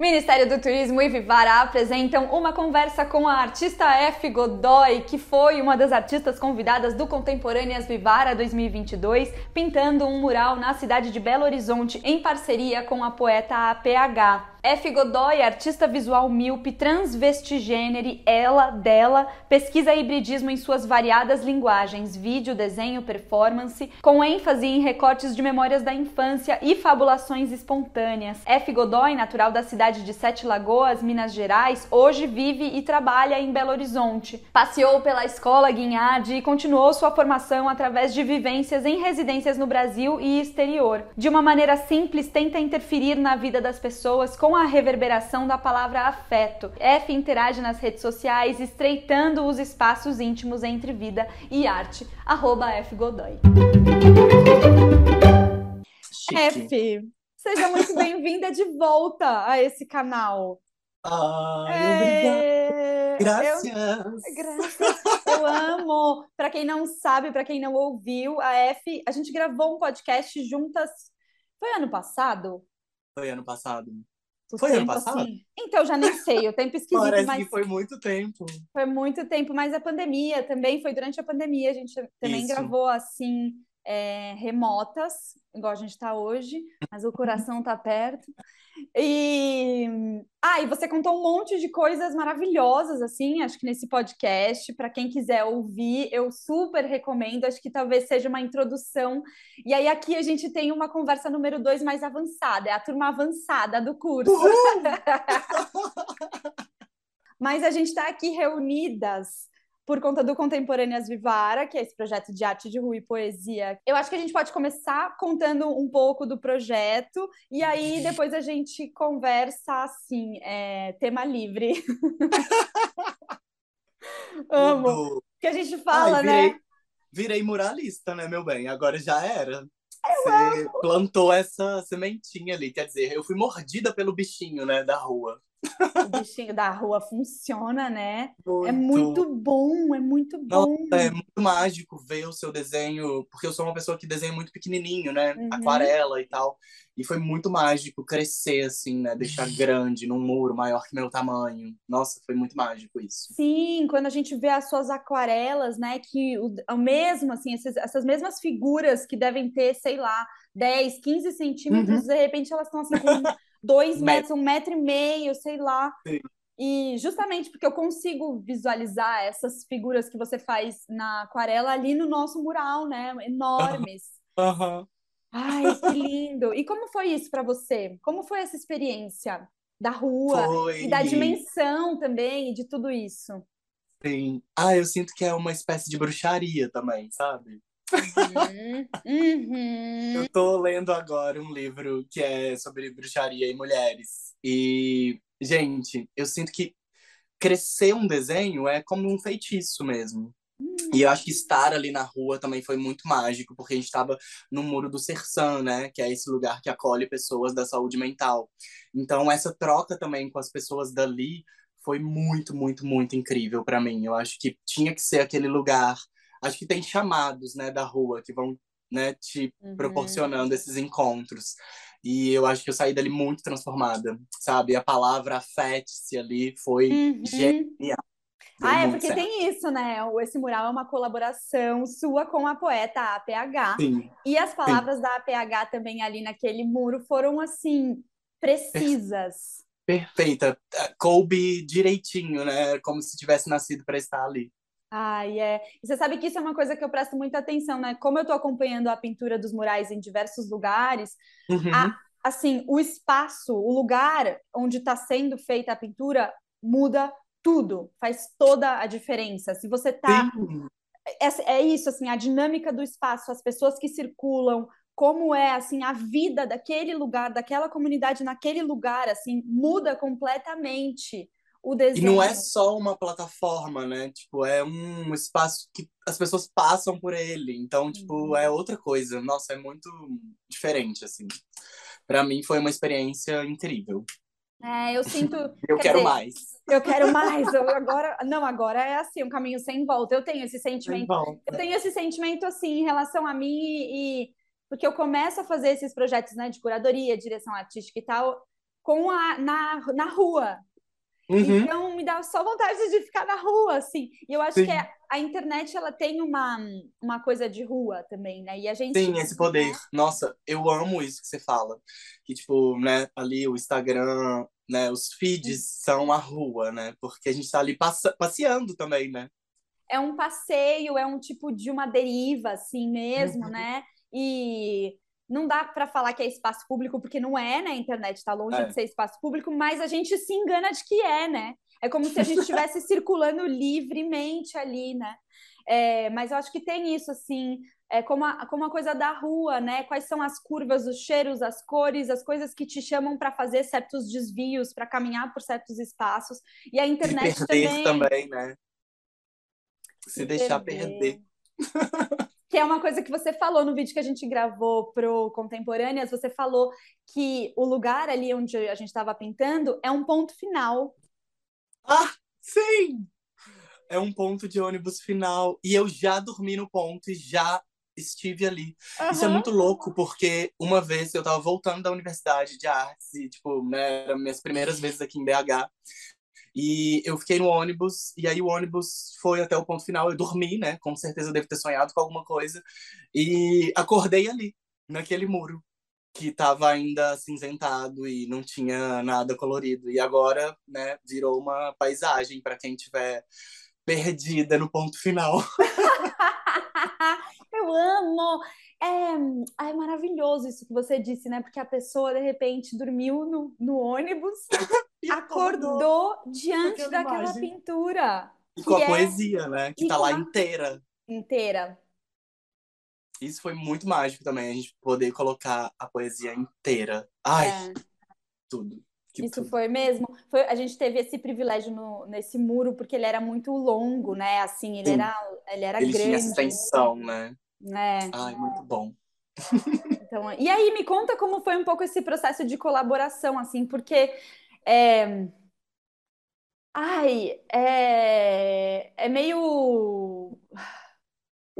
Ministério do Turismo e Vivara apresentam uma conversa com a artista F. Godoy, que foi uma das artistas convidadas do Contemporâneas Vivara 2022, pintando um mural na cidade de Belo Horizonte em parceria com a poeta APH. F. Godoy, artista visual míope, transvestigênere, ela, dela, pesquisa hibridismo em suas variadas linguagens, vídeo, desenho, performance, com ênfase em recortes de memórias da infância e fabulações espontâneas. F. Godoy, natural da cidade de Sete Lagoas, Minas Gerais, hoje vive e trabalha em Belo Horizonte. Passeou pela escola Guinhade e continuou sua formação através de vivências em residências no Brasil e exterior. De uma maneira simples, tenta interferir na vida das pessoas com com a reverberação da palavra afeto. F interage nas redes sociais, estreitando os espaços íntimos entre vida e arte. Arroba F Godoy. F, seja muito bem-vinda de volta a esse canal. Ai, é... Graças. Eu... Graças. Eu amo. Para quem não sabe, para quem não ouviu, a F, a gente gravou um podcast juntas. Foi ano passado? Foi ano passado. Foi tempo, ano passado? Assim... Então, já nem sei, o tempo esquisito. Parece mas... que foi muito tempo. Foi muito tempo, mas a pandemia também, foi durante a pandemia, a gente também Isso. gravou assim, é, remotas, igual a gente está hoje, mas o coração está perto. E ah, e você contou um monte de coisas maravilhosas assim, acho que nesse podcast, para quem quiser ouvir, eu super recomendo, acho que talvez seja uma introdução. E aí aqui a gente tem uma conversa número dois mais avançada, é a turma avançada do curso. Mas a gente está aqui reunidas por conta do Contemporâneas Vivara, que é esse projeto de arte de rua e poesia. Eu acho que a gente pode começar contando um pouco do projeto e aí depois a gente conversa assim, é, tema livre. Amo. Que a gente fala, Ai, virei, né? Virei muralista, né, meu bem? Agora já era. Você plantou essa sementinha ali, quer dizer, eu fui mordida pelo bichinho, né, da rua. O bichinho da rua funciona, né? Muito. É muito bom, é muito bom. Nossa, é muito mágico ver o seu desenho, porque eu sou uma pessoa que desenha muito pequenininho, né? Uhum. Aquarela e tal. E foi muito mágico crescer, assim, né? Deixar grande num muro maior que meu tamanho. Nossa, foi muito mágico isso. Sim, quando a gente vê as suas aquarelas, né? Que o, o mesmo, assim, essas, essas mesmas figuras que devem ter, sei lá, 10, 15 centímetros, uhum. de repente elas estão assim com dois metros, um metro e meio, sei lá. Sim. E justamente porque eu consigo visualizar essas figuras que você faz na aquarela ali no nosso mural, né? Enormes. Uhum. Ai, que lindo! E como foi isso para você? Como foi essa experiência da rua foi. e da dimensão também de tudo isso? Sim. Ah, eu sinto que é uma espécie de bruxaria também, sabe? Uhum, uhum. Eu tô lendo agora um livro que é sobre bruxaria e mulheres. E, gente, eu sinto que crescer um desenho é como um feitiço mesmo. E eu acho que estar ali na rua também foi muito mágico, porque a gente estava no Muro do Sersan, né? Que é esse lugar que acolhe pessoas da saúde mental. Então, essa troca também com as pessoas dali foi muito, muito, muito incrível para mim. Eu acho que tinha que ser aquele lugar acho que tem chamados, né, da rua que vão, né, te uhum. proporcionando esses encontros. E eu acho que eu saí dali muito transformada, sabe? A palavra afete-se ali foi uhum. genial. ah, é porque certo. tem isso, né? Esse mural é uma colaboração sua com a poeta APH. Sim. E as palavras Sim. da APH também ali naquele muro foram assim precisas. Perfeita. Coube direitinho, né? Como se tivesse nascido para estar ali. Ai, é. E você sabe que isso é uma coisa que eu presto muita atenção, né? Como eu estou acompanhando a pintura dos murais em diversos lugares, uhum. a, assim, o espaço, o lugar onde está sendo feita a pintura muda tudo, faz toda a diferença. Se você está é, é isso, assim, a dinâmica do espaço, as pessoas que circulam, como é assim a vida daquele lugar, daquela comunidade naquele lugar, assim, muda completamente o desenho. E não é só uma plataforma, né? Tipo, é um espaço que as pessoas passam por ele. Então, tipo, uhum. é outra coisa. Nossa, é muito diferente, assim. Para mim foi uma experiência incrível. É, eu sinto. eu quero dizer, mais. Eu quero mais. Eu agora, não, agora é assim, um caminho sem volta. Eu tenho esse sentimento. Eu tenho esse sentimento assim em relação a mim e porque eu começo a fazer esses projetos, né, de curadoria, direção artística e tal, com a, na, na rua. Uhum. Então me dá só vontade de ficar na rua, assim. E eu acho Sim. que a, a, internet ela tem uma, uma coisa de rua também, né? E a gente Sim, esse poder. Nossa, eu amo isso que você fala. Que tipo, né, ali o Instagram, né, os feeds Sim. são a rua, né? Porque a gente tá ali passe passeando também, né? É um passeio, é um tipo de uma deriva assim mesmo, uhum. né? E não dá para falar que é espaço público, porque não é, né? A internet está longe é. de ser espaço público, mas a gente se engana de que é, né? É como se a gente estivesse circulando livremente ali, né? É, mas eu acho que tem isso, assim, é como a, como a coisa da rua, né? Quais são as curvas, os cheiros, as cores, as coisas que te chamam para fazer certos desvios, para caminhar por certos espaços. E a internet Se perder também... também, né? Se, Se deixar perder. perder. que é uma coisa que você falou no vídeo que a gente gravou pro Contemporâneas, você falou que o lugar ali onde a gente estava pintando é um ponto final. Ah, sim! É um ponto de ônibus final. E eu já dormi no ponto e já estive ali. Uhum. Isso é muito louco, porque uma vez eu estava voltando da Universidade de Artes, e, tipo, né, eram minhas primeiras vezes aqui em BH. E eu fiquei no ônibus, e aí o ônibus foi até o ponto final. Eu dormi, né? Com certeza eu devo ter sonhado com alguma coisa. E acordei ali, naquele muro, que estava ainda cinzentado e não tinha nada colorido. E agora, né, virou uma paisagem para quem tiver perdida no ponto final. eu amo! É, é maravilhoso isso que você disse, né? Porque a pessoa, de repente, dormiu no, no ônibus acordou, diante daquela imagem. pintura. E com a é... poesia, né? Que e tá lá inteira. Inteira. Isso foi muito mágico também, a gente poder colocar a poesia inteira. Ai, é. tudo. Isso tudo. foi mesmo. Foi, a gente teve esse privilégio no, nesse muro porque ele era muito longo, né? Assim, ele Sim. era, ele era ele grande. Tinha extensão, né? É. Ai, muito bom. Então, e aí, me conta como foi um pouco esse processo de colaboração, assim, porque é... Ai, é... é meio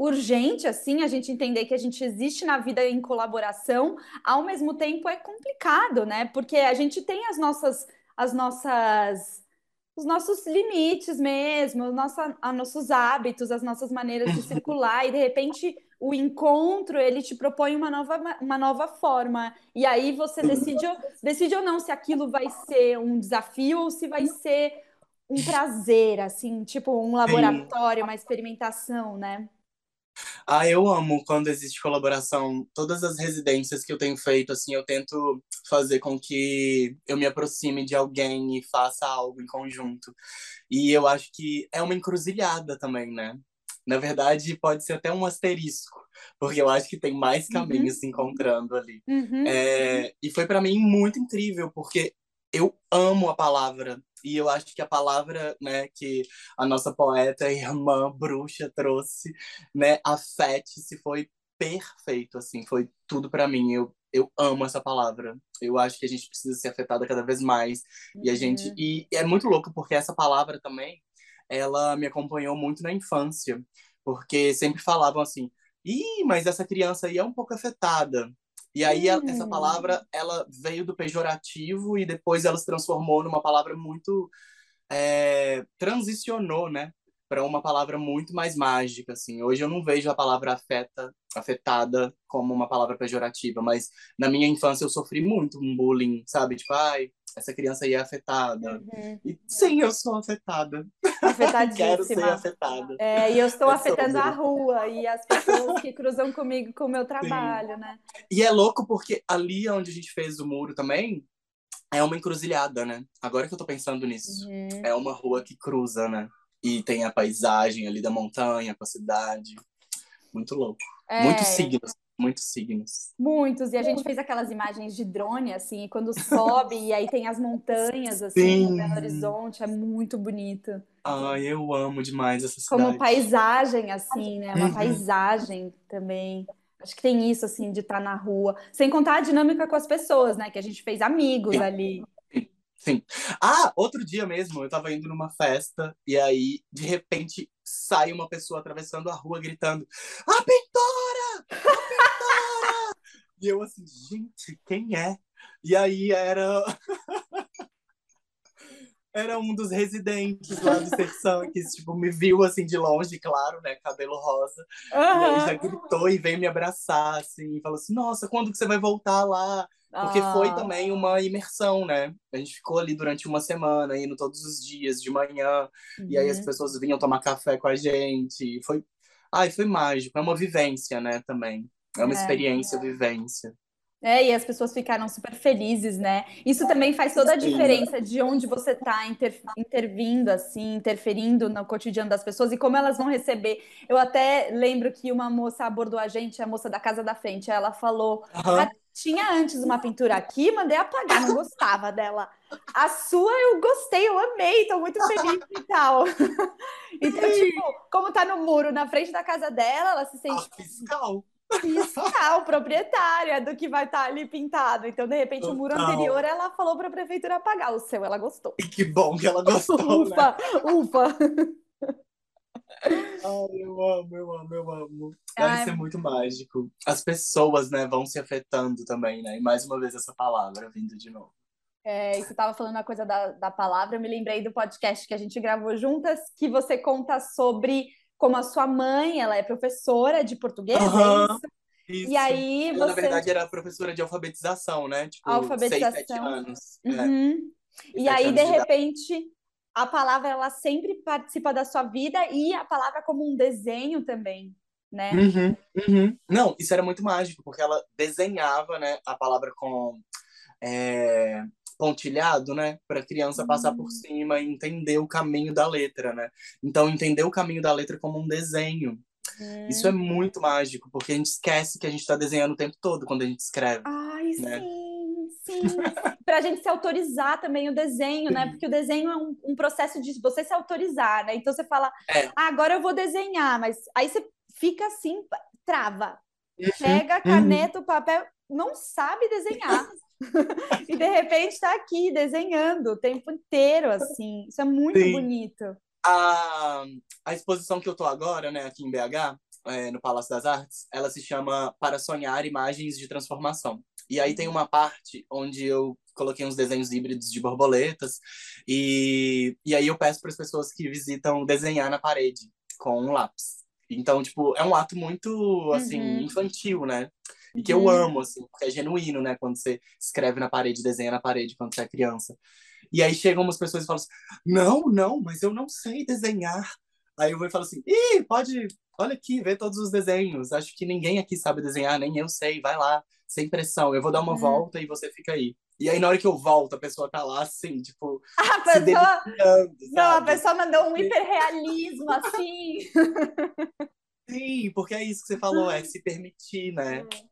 urgente, assim, a gente entender que a gente existe na vida em colaboração, ao mesmo tempo é complicado, né? Porque a gente tem as nossas, as nossas, os nossos limites mesmo, nossa, os nossos hábitos, as nossas maneiras de circular, e de repente o encontro ele te propõe uma nova, uma nova forma. E aí você decide, decide ou não se aquilo vai ser um desafio ou se vai ser um prazer, assim, tipo um laboratório, uma experimentação, né? Ah, eu amo quando existe colaboração. Todas as residências que eu tenho feito, assim, eu tento fazer com que eu me aproxime de alguém e faça algo em conjunto. E eu acho que é uma encruzilhada também, né? Na verdade, pode ser até um asterisco, porque eu acho que tem mais uhum. caminhos uhum. se encontrando ali. Uhum. É, e foi para mim muito incrível, porque eu amo a palavra. E eu acho que a palavra né, que a nossa poeta, irmã, bruxa trouxe, né, afete-se, foi perfeito, assim, foi tudo para mim. Eu, eu amo essa palavra. Eu acho que a gente precisa ser afetada cada vez mais. Uhum. E a gente uhum. e é muito louco porque essa palavra também ela me acompanhou muito na infância, porque sempre falavam assim: "Ih, mas essa criança aí é um pouco afetada". E aí hum. essa palavra ela veio do pejorativo e depois ela se transformou numa palavra muito é, transicionou, né, para uma palavra muito mais mágica assim. Hoje eu não vejo a palavra afeta, afetada como uma palavra pejorativa, mas na minha infância eu sofri muito um bullying, sabe? Tipo, ai, essa criança aí é afetada. Uhum. E sim, eu sou afetada. Afetadíssima. Quero ser afetada. É, e eu estou eu afetando a rua e as pessoas que cruzam comigo com o meu trabalho, sim. né? E é louco porque ali onde a gente fez o muro também é uma encruzilhada, né? Agora que eu tô pensando nisso. Uhum. É uma rua que cruza, né? E tem a paisagem ali da montanha com a cidade. Muito louco. É... Muitos signos muitos signos. Muitos, e a gente fez aquelas imagens de drone, assim, quando sobe e aí tem as montanhas, assim, no Belo Horizonte, é muito bonito. Ai, eu amo demais essa cidade. Como paisagem, assim, né? Uma uhum. paisagem também. Acho que tem isso, assim, de estar tá na rua. Sem contar a dinâmica com as pessoas, né? Que a gente fez amigos Sim. ali. Sim. Ah, outro dia mesmo, eu tava indo numa festa e aí, de repente, sai uma pessoa atravessando a rua gritando: A pintora! E eu assim, gente, quem é? E aí era. era um dos residentes lá do secção que tipo me viu assim de longe, claro, né, cabelo rosa. Uhum. E aí já gritou e veio me abraçar assim, e falou assim: "Nossa, quando que você vai voltar lá?" Porque ah. foi também uma imersão, né? A gente ficou ali durante uma semana, indo todos os dias de manhã, uhum. e aí as uhum. pessoas vinham tomar café com a gente. Foi, ai, foi mágico, é uma vivência, né, também. É uma é. experiência, vivência. É, e as pessoas ficaram super felizes, né? Isso também faz toda a diferença de onde você está inter, intervindo, assim, interferindo no cotidiano das pessoas e como elas vão receber. Eu até lembro que uma moça abordou a gente, a moça da casa da frente, ela falou: uhum. ah, tinha antes uma pintura aqui, mandei apagar, não gostava dela. A sua eu gostei, eu amei, tô muito feliz e tal. então, tipo, como tá no muro na frente da casa dela, ela se sente. Ah, fiscal fiscal, proprietária do que vai estar tá ali pintado. Então, de repente, Total. o muro anterior, ela falou para a prefeitura apagar. O seu, ela gostou. E que bom que ela gostou, ufa, né? ufa. Ai, eu amo, eu amo, eu amo. Deve Ai. ser muito mágico. As pessoas, né, vão se afetando também, né? E mais uma vez essa palavra vindo de novo. É, e você estava falando a coisa da, da palavra, eu me lembrei do podcast que a gente gravou juntas, que você conta sobre como a sua mãe, ela é professora de português, uhum, é isso? isso? E aí ela, você... na verdade, era professora de alfabetização, né? Tipo, alfabetização. seis, sete anos. É. Uhum. É. E aí, de repente, a palavra, ela sempre participa da sua vida e a palavra como um desenho também, né? Uhum, uhum. Não, isso era muito mágico, porque ela desenhava, né, a palavra com... É, pontilhado, né, para a criança passar por hum. cima e entender o caminho da letra, né? Então entender o caminho da letra como um desenho. Isso é hum. muito mágico, porque a gente esquece que a gente está desenhando o tempo todo quando a gente escreve. Ai, né? sim, sim. para a gente se autorizar também o desenho, né? Porque o desenho é um, um, processo de você se autorizar, né? Então você fala, é. ah, agora eu vou desenhar, mas aí você fica assim, trava. Uhum. Pega a uhum. caneta, o papel, não sabe desenhar. e de repente está aqui desenhando o tempo inteiro, assim. Isso é muito Sim. bonito. A, a exposição que eu tô agora, né, aqui em BH, é, no Palácio das Artes, ela se chama Para Sonhar Imagens de Transformação. E aí tem uma parte onde eu coloquei uns desenhos híbridos de borboletas e, e aí eu peço para as pessoas que visitam desenhar na parede com um lápis. Então, tipo, é um ato muito, assim, uhum. infantil, né? E que eu uhum. amo, assim, porque é genuíno, né? Quando você escreve na parede, desenha na parede quando você é criança. E aí chegam umas pessoas e falam assim: não, não, mas eu não sei desenhar. Aí eu vou e falo assim: ih, pode, olha aqui, vê todos os desenhos. Acho que ninguém aqui sabe desenhar, nem eu sei, vai lá, sem pressão. Eu vou dar uma uhum. volta e você fica aí. E aí, na hora que eu volto, a pessoa tá lá assim, tipo. A pessoa. Não, a pessoa mandou um hiperrealismo, assim. Sim, porque é isso que você falou, é se permitir, né? É.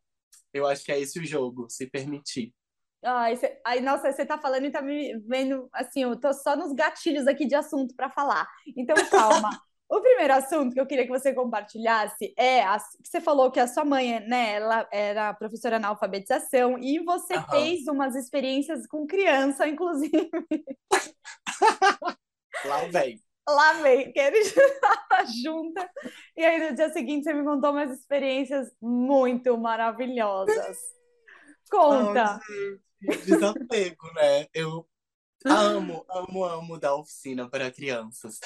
Eu acho que é esse o jogo, se permitir. Ai, cê, ai, nossa, você tá falando e tá me vendo, assim, eu tô só nos gatilhos aqui de assunto para falar. Então, calma. o primeiro assunto que eu queria que você compartilhasse é a, que você falou que a sua mãe, né, ela era professora na alfabetização e você uhum. fez umas experiências com criança, inclusive. Lá vem lá vem, que ele estava junta. E aí no dia seguinte você me contou umas experiências muito maravilhosas. Conta. Desapego, né? Eu amo, amo, amo dar oficina para crianças.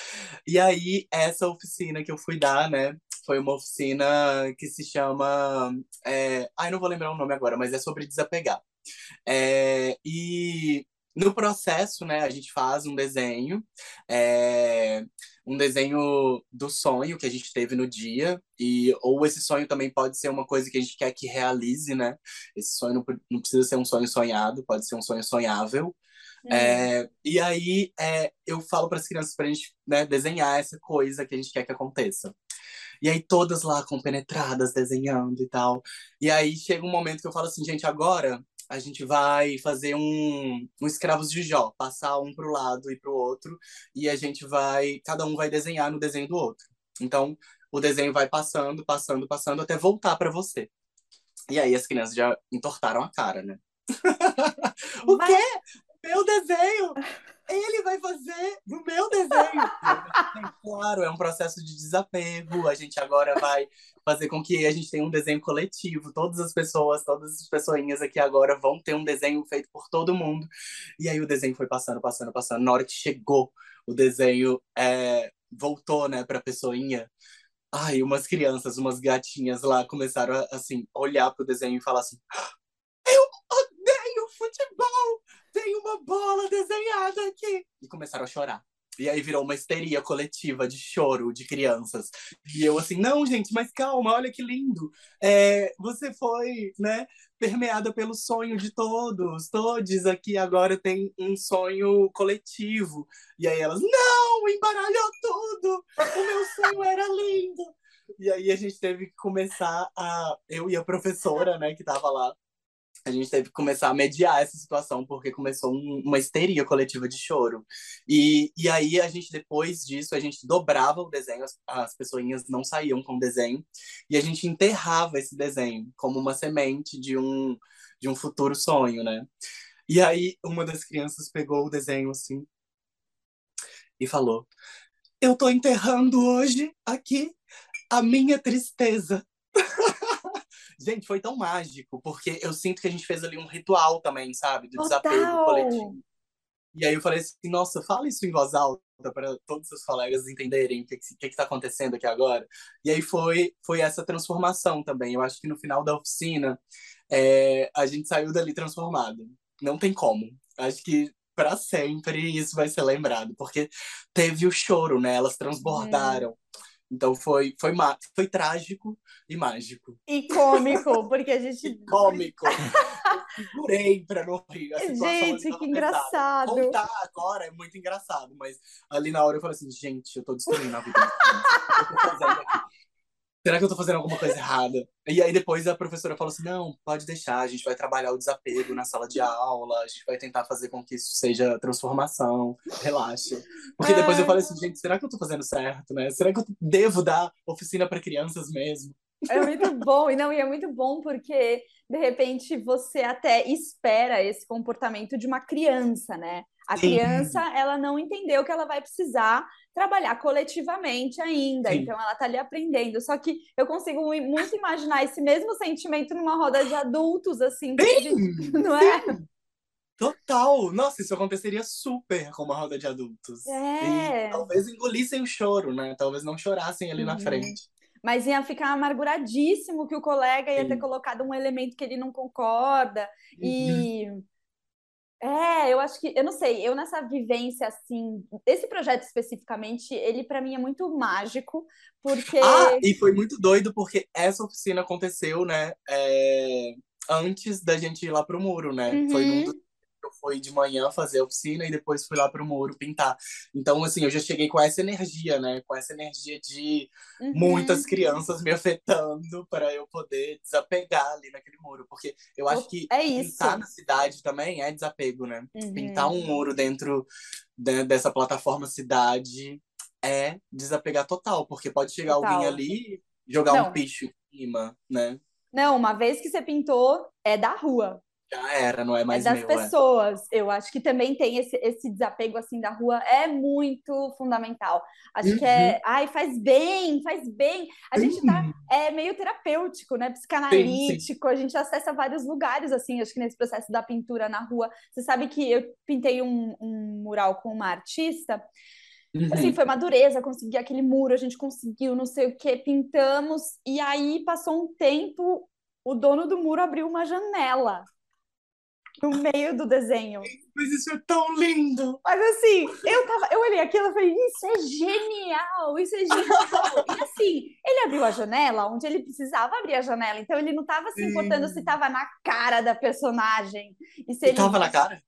E aí, essa oficina que eu fui dar, né? Foi uma oficina que se chama. É... Ai, não vou lembrar o nome agora, mas é sobre desapegar. É... E no processo, né, a gente faz um desenho, é, um desenho do sonho que a gente teve no dia, e ou esse sonho também pode ser uma coisa que a gente quer que realize, né? Esse sonho não, não precisa ser um sonho sonhado, pode ser um sonho sonhável. É, e aí é, eu falo para as crianças para a gente né, desenhar essa coisa que a gente quer que aconteça. E aí todas lá compenetradas, desenhando e tal. E aí chega um momento que eu falo assim, gente, agora a gente vai fazer um, um escravos de Jó, passar um para o lado e para o outro, e a gente vai, cada um vai desenhar no desenho do outro. Então, o desenho vai passando, passando, passando, até voltar para você. E aí as crianças já entortaram a cara, né? o Mas... quê? Meu desenho! Ele vai fazer no meu desenho! Claro, é um processo de desapego. A gente agora vai fazer com que a gente tenha um desenho coletivo. Todas as pessoas, todas as pessoinhas aqui agora vão ter um desenho feito por todo mundo. E aí o desenho foi passando, passando, passando. Na hora que chegou o desenho, é, voltou, né, pra pessoinha. Ai, umas crianças, umas gatinhas lá começaram a, assim, olhar pro desenho e falar assim: Eu odeio futebol! Tem uma bola desenhada aqui! E começaram a chorar. E aí virou uma histeria coletiva de choro de crianças. E eu assim, não, gente, mas calma, olha que lindo. É, você foi, né, permeada pelo sonho de todos. Todos aqui agora têm um sonho coletivo. E aí elas, não, embaralhou tudo. O meu sonho era lindo. E aí a gente teve que começar a... Eu e a professora, né, que tava lá, a gente teve que começar a mediar essa situação, porque começou um, uma histeria coletiva de choro. E, e aí, a gente, depois disso, a gente dobrava o desenho, as, as pessoinhas não saíam com o desenho, e a gente enterrava esse desenho como uma semente de um, de um futuro sonho, né? E aí, uma das crianças pegou o desenho assim e falou: Eu tô enterrando hoje aqui a minha tristeza. Gente, foi tão mágico, porque eu sinto que a gente fez ali um ritual também, sabe? Do Total. desapego coletivo. E aí eu falei assim, nossa, fala isso em voz alta para todos os colegas entenderem o que, que, que tá acontecendo aqui agora. E aí foi, foi essa transformação também. Eu acho que no final da oficina, é, a gente saiu dali transformado. Não tem como. Acho que para sempre isso vai ser lembrado, porque teve o choro, né? Elas transbordaram. É. Então foi, foi, foi trágico e mágico. E cômico, porque a gente. E cômico. Segurei pra não rir. gente, que engraçado. Contar agora é muito engraçado, mas ali na hora eu falei assim, gente, eu tô destruindo a vida. eu tô fazendo aqui? Será que eu tô fazendo alguma coisa errada? E aí depois a professora falou assim, não, pode deixar, a gente vai trabalhar o desapego na sala de aula, a gente vai tentar fazer com que isso seja transformação, relaxa. Porque depois eu falei assim, gente, será que eu tô fazendo certo, né? Será que eu devo dar oficina para crianças mesmo? É muito bom, e não, e é muito bom porque de repente você até espera esse comportamento de uma criança, né? A Sim. criança, ela não entendeu que ela vai precisar trabalhar coletivamente ainda, Sim. então ela tá ali aprendendo. Só que eu consigo muito imaginar esse mesmo sentimento numa roda de adultos, assim, Sim. não é? Total! Nossa, isso aconteceria super com uma roda de adultos. É. E talvez engolissem o choro, né? Talvez não chorassem ali uhum. na frente. Mas ia ficar amarguradíssimo que o colega ia Sim. ter colocado um elemento que ele não concorda. Uhum. E é, eu acho que, eu não sei, eu nessa vivência assim, esse projeto especificamente, ele para mim é muito mágico, porque. Ah, e foi muito doido, porque essa oficina aconteceu, né, é, antes da gente ir lá pro muro, né? Uhum. Foi num dos eu fui de manhã fazer a oficina e depois fui lá pro muro pintar. Então, assim, eu já cheguei com essa energia, né? Com essa energia de uhum. muitas crianças me afetando para eu poder desapegar ali naquele muro. Porque eu acho que é pintar na cidade também é desapego, né? Uhum. Pintar um muro dentro de, dessa plataforma cidade é desapegar total, porque pode chegar total. alguém ali e jogar Não. um picho em cima, né? Não, uma vez que você pintou, é da rua já era, não é mais é das meu, pessoas. É. Eu acho que também tem esse, esse desapego assim da rua é muito fundamental. Acho uhum. que é, uhum. ai, faz bem, faz bem. A uhum. gente tá é meio terapêutico, né? Psicanalítico, sim, sim. a gente acessa vários lugares assim, acho que nesse processo da pintura na rua. Você sabe que eu pintei um, um mural com uma artista Uhum. Assim, foi uma dureza conseguir aquele muro, a gente conseguiu, não sei o que, pintamos, e aí passou um tempo, o dono do muro abriu uma janela no meio do desenho. Mas isso é tão lindo! Mas assim, eu tava, eu olhei aquilo e falei, isso é genial, isso é genial. e assim, ele abriu a janela onde ele precisava abrir a janela, então ele não tava se importando se tava na cara da personagem. E se ele tava na cara?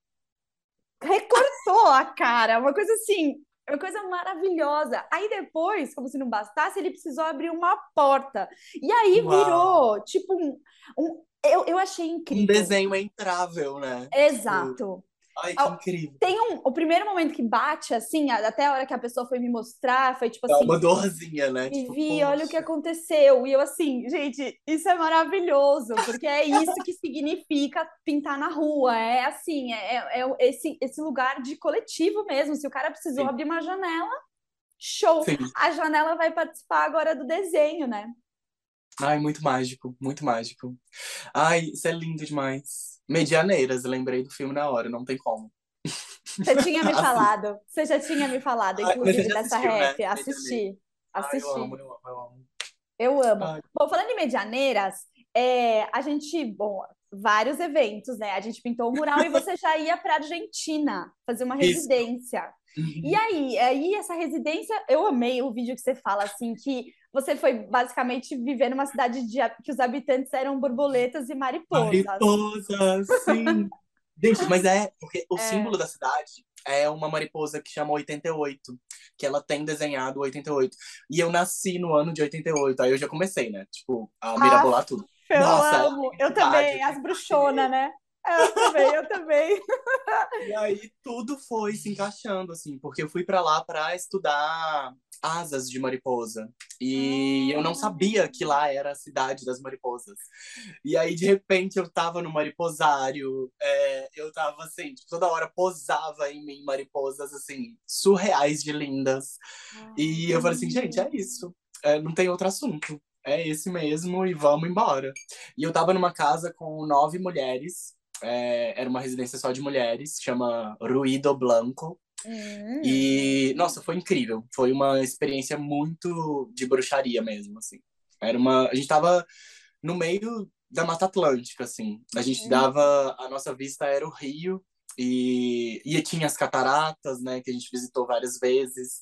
Recortou a cara, uma coisa assim, uma coisa maravilhosa. Aí depois, como se não bastasse, ele precisou abrir uma porta. E aí Uau. virou, tipo, um, um eu, eu achei incrível. Um desenho entrável, né? Exato. Ai, que incrível. Tem um, o primeiro momento que bate, assim, até a hora que a pessoa foi me mostrar, foi tipo Dá assim. uma dorzinha, né? E tipo, vi, olha o que aconteceu. E eu, assim, gente, isso é maravilhoso, porque é isso que significa pintar na rua. É assim, é, é, é esse, esse lugar de coletivo mesmo. Se o cara precisou Sim. abrir uma janela, Show! Sim. A Janela vai participar agora do desenho, né? Ai, muito mágico, muito mágico. Ai, isso é lindo demais. Medianeiras, lembrei do filme na hora, não tem como. Você tinha me Assim. falado. Você já tinha me falado, inclusive, dessa assistiu, né? rap. Assisti. Ai, Assisti. eu amo, eu amo, eu amo. Eu amo. Ai. Bom, falando em Medianeiras, é, a gente, bom, vários eventos, né? A gente pintou o mural e você já ia para Argentina fazer uma Isso. residência. Uhum. E aí, aí essa residência, eu amei o vídeo que você fala assim que você foi basicamente viver numa cidade de, que os habitantes eram borboletas e mariposas. Mariposa, sim. Gente, mas é, porque o É. símbolo da cidade é uma mariposa que chama 88, que ela tem desenhado 88. E eu nasci no ano de 88, aí eu já comecei, né? Tipo, a mirabolar tudo. Eu Nossa, amo. Eu também, as bruxonas, né? Eu também, eu também. E aí tudo foi se encaixando, assim, porque eu fui pra lá pra estudar asas de mariposa. E eu não sabia que lá era a cidade das mariposas. E aí, de repente, eu tava no mariposário, é, eu tava assim, tipo, toda hora posava em mim mariposas, assim, surreais de lindas. E eu falei assim, gente, é isso. É, não tem outro assunto. É esse mesmo e vamos embora. E eu tava numa casa com nove mulheres. É, era uma residência só de mulheres, chama Ruido Blanco. Hum. E, nossa, foi incrível. Foi uma experiência muito de bruxaria mesmo, assim. Era uma... A gente tava no meio da Mata Atlântica, assim. A gente Uhum. dava... A nossa vista era o rio e, e tinha as cataratas, né? Que a gente visitou várias vezes.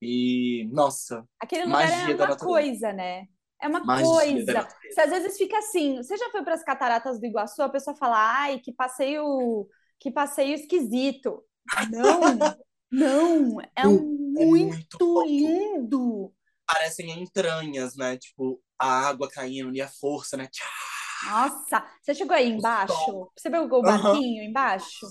E, nossa, Aquele lugar magia é uma coisa, né? É uma coisa. Você às vezes fica assim, você já foi para as cataratas do Iguaçu, a pessoa fala, ai, que passeio, que passeio esquisito. Não, não, é um É muito muito lindo. Parecem entranhas, né? Tipo, a água caindo e a força, né? Nossa, você chegou aí embaixo? Você pegou o barquinho embaixo?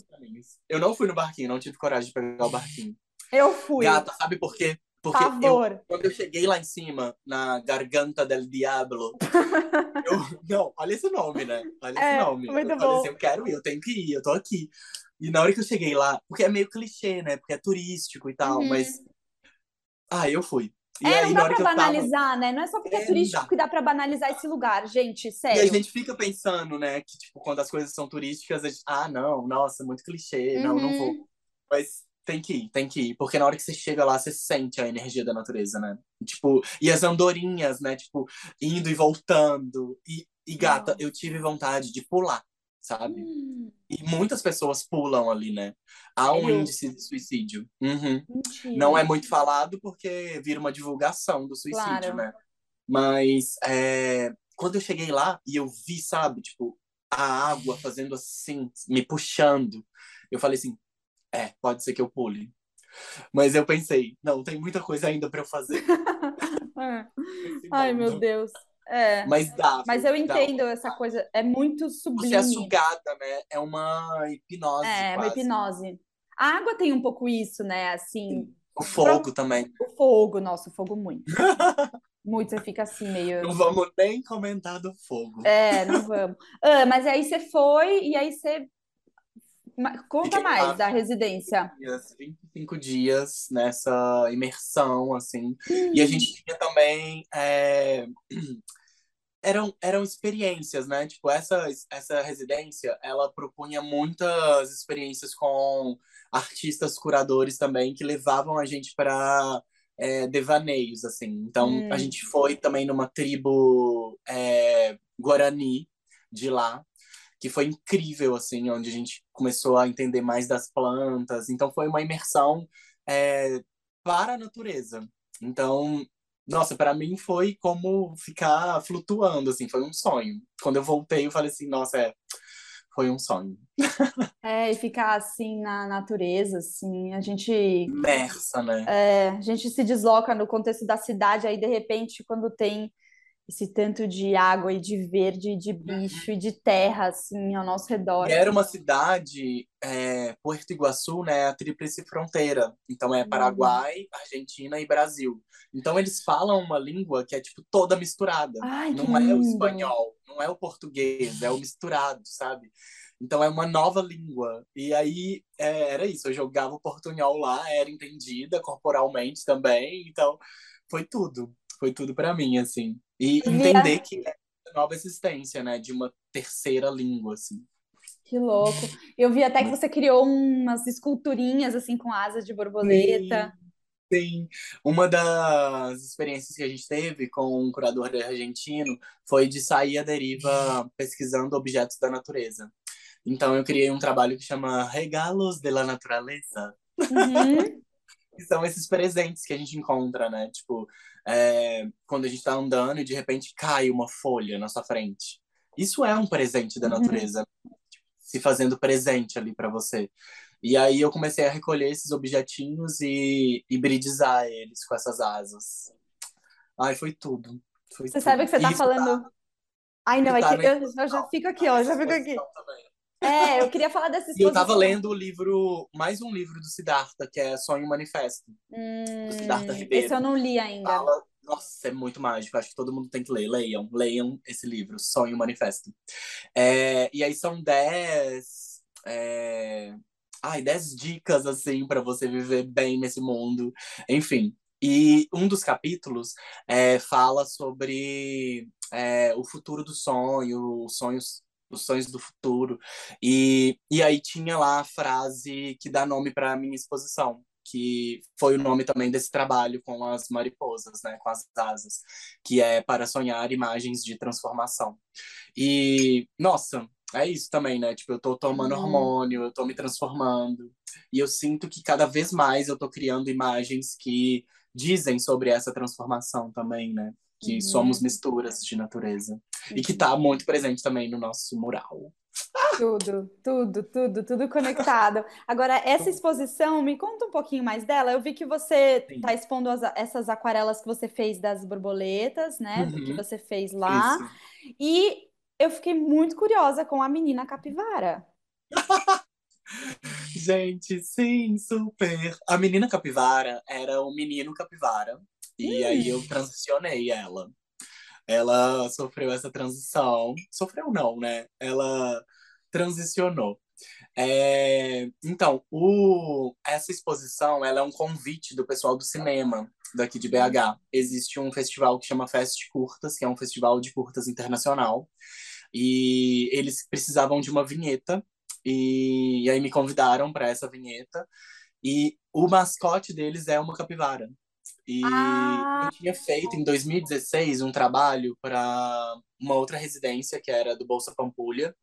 Eu não fui no barquinho, não tive coragem de pegar o barquinho. Eu fui. Gata, sabe por quê? Porque eu, quando eu cheguei lá em cima, na Garganta del Diablo, eu, não, olha esse nome, né? Olha É, esse nome. muito eu falei bom. assim, eu quero ir, eu tenho que ir, eu tô aqui. E na hora que eu cheguei lá, porque é meio clichê, né? Porque é turístico e tal, Uhum. mas. Ah, eu fui. E É, aí, não dá pra eu tava. banalizar, né? Não é só porque é É, turístico dá. que dá pra banalizar esse lugar, gente, E a sério. gente fica pensando, né, que, tipo, quando as coisas são turísticas, a gente, ah, não, nossa, muito clichê, não, não vou. Uhum. Mas tem que ir, tem que ir, porque na hora que você chega lá, você sente a energia da natureza, né? Tipo, e as andorinhas, né, tipo, indo e voltando. E, e gata, eu tive vontade de pular, sabe? Hum, E muitas pessoas pulam ali, né? Há um índice de suicídio. Uhum. Não é muito falado porque vira uma divulgação do suicídio, Claro. né? Mas é, quando eu cheguei lá e eu vi, sabe, tipo, a água fazendo assim, me puxando, eu falei assim, é, pode ser que eu pule. Mas eu pensei, não, tem muita coisa ainda pra eu fazer. É. Ai, meu. Deus. É. Mas dá. Mas eu Dá. entendo essa coisa, é muito Você é sublime. sugada, né? É uma hipnose É, uma quase. hipnose. A água tem um pouco isso, né? Assim, O fogo também. o fogo, nossa, o fogo muito. Muito, você fica assim meio. Não vamos nem comentar do fogo. É, não vamos. Ah, mas aí você foi e aí você. Conta mais da residência. dias, 25 dias nessa imersão, assim. E a gente tinha também. é, Eram, eram experiências, né? Tipo, essa, essa residência, ela propunha muitas experiências com artistas curadores também, que levavam a gente para devaneios, assim. Então, Hum. a gente foi também numa tribo é, Guarani de lá, que foi incrível, assim, onde a gente começou a entender mais das plantas. Então, foi uma imersão é, para a natureza. Então, nossa, para mim foi como ficar flutuando, assim, foi um sonho. Quando eu voltei, eu falei assim, nossa, é, foi um sonho. É, e ficar assim na natureza, assim, a gente, Imersa, né? é, a gente se desloca no contexto da cidade, aí de repente, quando tem esse tanto de água e de verde, e de bicho e de terra, assim, ao nosso redor. Era uma cidade, é, Puerto Iguaçu, né, a tríplice fronteira. Então é Paraguai, Argentina e Brasil. Então eles falam uma língua que é tipo toda misturada. Ai, não é o espanhol, não é o português, é o misturado, sabe? Então é uma nova língua. E aí é, era isso, eu jogava o portunhol lá, era entendida corporalmente também, então foi tudo. Foi tudo para mim, assim. E entender que é uma nova existência, né, de uma terceira língua, assim. Que louco. Eu vi até que você criou umas esculturinhas assim com asas de borboleta. Sim, uma das experiências que a gente teve com um curador argentino foi de sair à deriva pesquisando objetos da natureza. Então eu criei um trabalho que chama Regalos de la Naturaleza. Uhum. que são esses presentes que a gente encontra, né? Tipo, é, quando a gente tá andando e de repente cai uma folha na sua frente. Isso é um presente da uhum. natureza, uhum. se fazendo presente ali para você. E aí eu comecei a recolher esses objetinhos e hibridizar eles com essas asas. Ai, foi tudo. Foi você tudo. sabe que você tá falando. Tá... Ai, não, é que eu, eu, já fico aqui, ó, já fico aqui. É, eu queria falar dessa exposição. Eu tava lendo o livro, mais um livro do Siddhartha, que é Sonho Manifesto. Hum, do Siddhartha Ribeiro. Esse eu não li ainda. Fala... Nossa, é muito mágico. Acho que todo mundo tem que ler. Leiam, leiam esse livro, Sonho Manifesto. É, e aí são dez. É ai, 10 dicas assim para você viver bem nesse mundo. Enfim. E um dos capítulos é, fala sobre é, o futuro do sonho, os sonhos sonhos do futuro. E, e aí tinha lá a frase que dá nome para a minha exposição, que foi o nome também desse trabalho com as mariposas, né, com as asas, que é para sonhar imagens de transformação. E nossa, é isso também, né? Tipo, eu tô tomando uhum. hormônio, eu tô me transformando. E eu sinto que cada vez mais eu tô criando imagens que dizem sobre essa transformação também, né? Que uhum. somos misturas de natureza. Uhum. E que tá muito presente também no nosso mural. Tudo, tudo, tudo, tudo conectado. Agora, essa exposição, me conta um pouquinho mais dela. Eu vi que você está expondo as, essas aquarelas que você fez das borboletas, né? Do que uhum. você fez lá. Isso. E eu fiquei muito curiosa com a menina capivara. Gente, sim, super. A menina capivara era o menino capivara. E aí eu transicionei ela. Ela sofreu essa transição. Sofreu não, né? Ela transicionou. É... Então, o... essa exposição ela é um convite do pessoal do cinema daqui de BH. Existe um festival que chama Fest Curtas, que é um festival de curtas internacional. E eles precisavam de uma vinheta. E, e aí me convidaram para essa vinheta. E o mascote deles é uma capivara. E ah. eu tinha feito em 2016 um trabalho para uma outra residência que era do Bolsa Pampulha.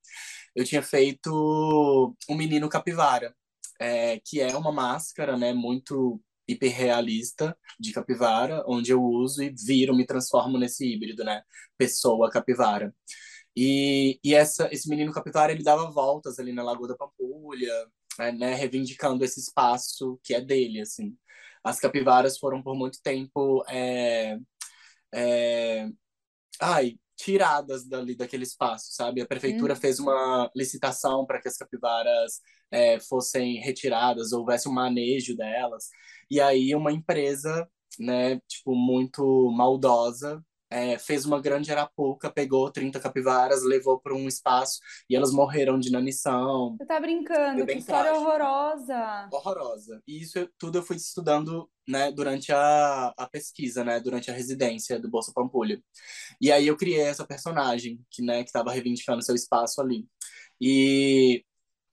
Eu tinha feito um menino capivara, é, que é uma máscara, né, muito hiperrealista de capivara, onde eu uso e viro, me transformo nesse híbrido, né, pessoa capivara. E, e essa, esse menino capivara, ele dava voltas ali na Lagoa da Pampulha, né, né, reivindicando esse espaço que é dele, assim. As capivaras foram por muito tempo é, é, ai, tiradas dali daquele espaço, sabe? A prefeitura hum. fez uma licitação para que as capivaras é, fossem retiradas, houvesse um manejo delas. E aí uma empresa, né, tipo, muito maldosa, é, fez uma grande arapuca, pegou 30 capivaras, levou para um espaço e elas morreram de inanição. Você tá brincando, que história trágico. horrorosa. Horrorosa. E isso tudo eu fui estudando né, durante a, a pesquisa, né, durante a residência do Bolsa Pampulha. E aí eu criei essa personagem que né, que estava reivindicando seu espaço ali. E,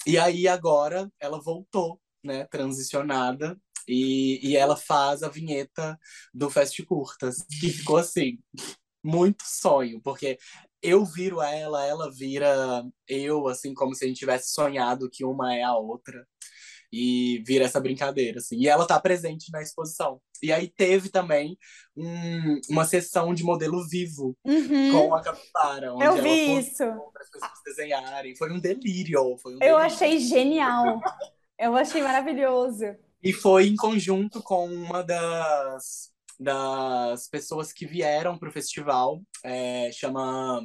e aí agora ela voltou, né, transicionada e, e ela faz a vinheta do Fast Curtas, que ficou assim, muito sonho, porque eu viro ela, ela vira eu, assim, como se a gente tivesse sonhado que uma é a outra. E vira essa brincadeira, assim. E ela tá presente na exposição. E aí teve também um, uma sessão de modelo vivo uhum. com a capivara. Onde eu vi isso. Para as pessoas desenharem. Foi um delírio. Foi um eu delírio. achei genial. eu achei maravilhoso. E foi em conjunto com uma das, das pessoas que vieram para o festival, é, chama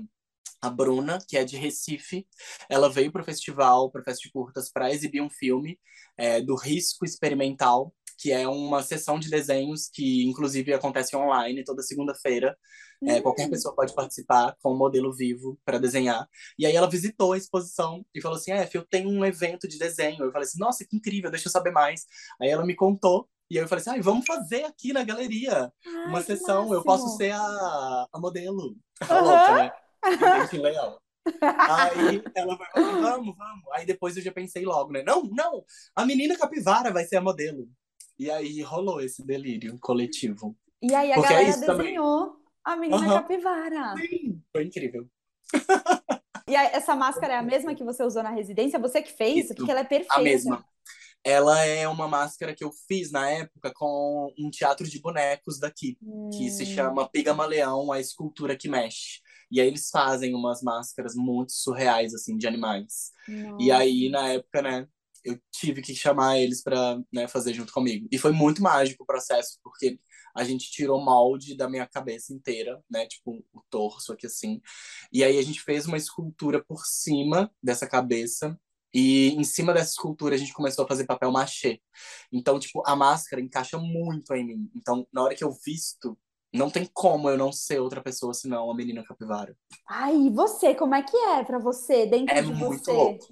a Bruna, que é de Recife. Ela veio para o festival, para o Fest Curtas, para exibir um filme é, do Risco Experimental, que é uma sessão de desenhos que, inclusive, acontece online toda segunda-feira. É, qualquer pessoa pode participar com um modelo vivo para desenhar. E aí ela visitou a exposição e falou assim: É, eu tenho um evento de desenho. Eu falei assim: Nossa, que incrível, deixa eu saber mais. Aí ela me contou. E aí eu falei assim: ah, vamos fazer aqui na galeria Ai, uma sessão. máximo. Eu posso ser a, a modelo. A Aham. louca, né? Leão. Aí ela foi assim, vamos, vamos. Aí depois eu já pensei logo, né? Não, não, a menina capivara vai ser a modelo. E aí rolou esse delírio coletivo. E aí a Porque é galera também. desenhou a menina Aham. capivara. Sim, foi incrível. E aí, essa máscara é a mesma que você usou na residência? Você que fez? Isso. Porque ela é perfeita. A mesma. Ela é uma máscara que eu fiz na época com um teatro de bonecos daqui, que se Hum. chama Pigamaleão, a escultura que mexe. E aí eles fazem umas máscaras muito surreais, assim, de animais. E Nossa. aí, na época, né, eu tive que chamar eles pra né, fazer junto comigo. E foi muito mágico o processo, porque a gente tirou molde da minha cabeça inteira, né, tipo o torso aqui assim. E aí a gente fez uma escultura por cima dessa cabeça. E em cima dessa escultura a gente começou a fazer papel machê. Então, tipo, a máscara encaixa muito em mim. Então, na hora que eu visto, não tem como eu não ser outra pessoa senão a menina capivara. Ai, e você, como é que é pra você, dentro É de muito você? louco.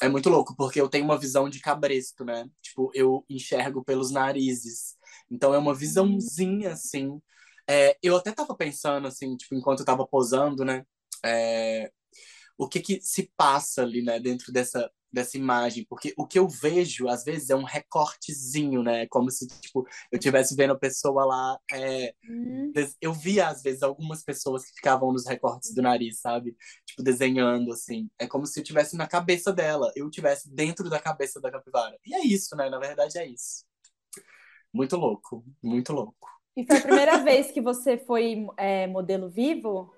É muito louco, porque eu tenho uma visão de cabresto, né? Tipo, eu enxergo pelos narizes. Então é uma visãozinha, assim. É, eu até tava pensando, assim, tipo, enquanto eu tava posando, né? É, o que que se passa ali, né, dentro dessa, dessa imagem? Porque o que eu vejo, às vezes, é um recortezinho, né? Como se, tipo, eu estivesse vendo a pessoa lá é, Hum. des- eu via às vezes algumas pessoas que ficavam nos recortes do nariz, sabe? Tipo desenhando assim. É como se eu tivesse na cabeça dela, eu tivesse dentro da cabeça da capivara. E é isso, né? Na verdade é isso. Muito louco, muito louco. E foi a primeira vez que você foi é, modelo vivo?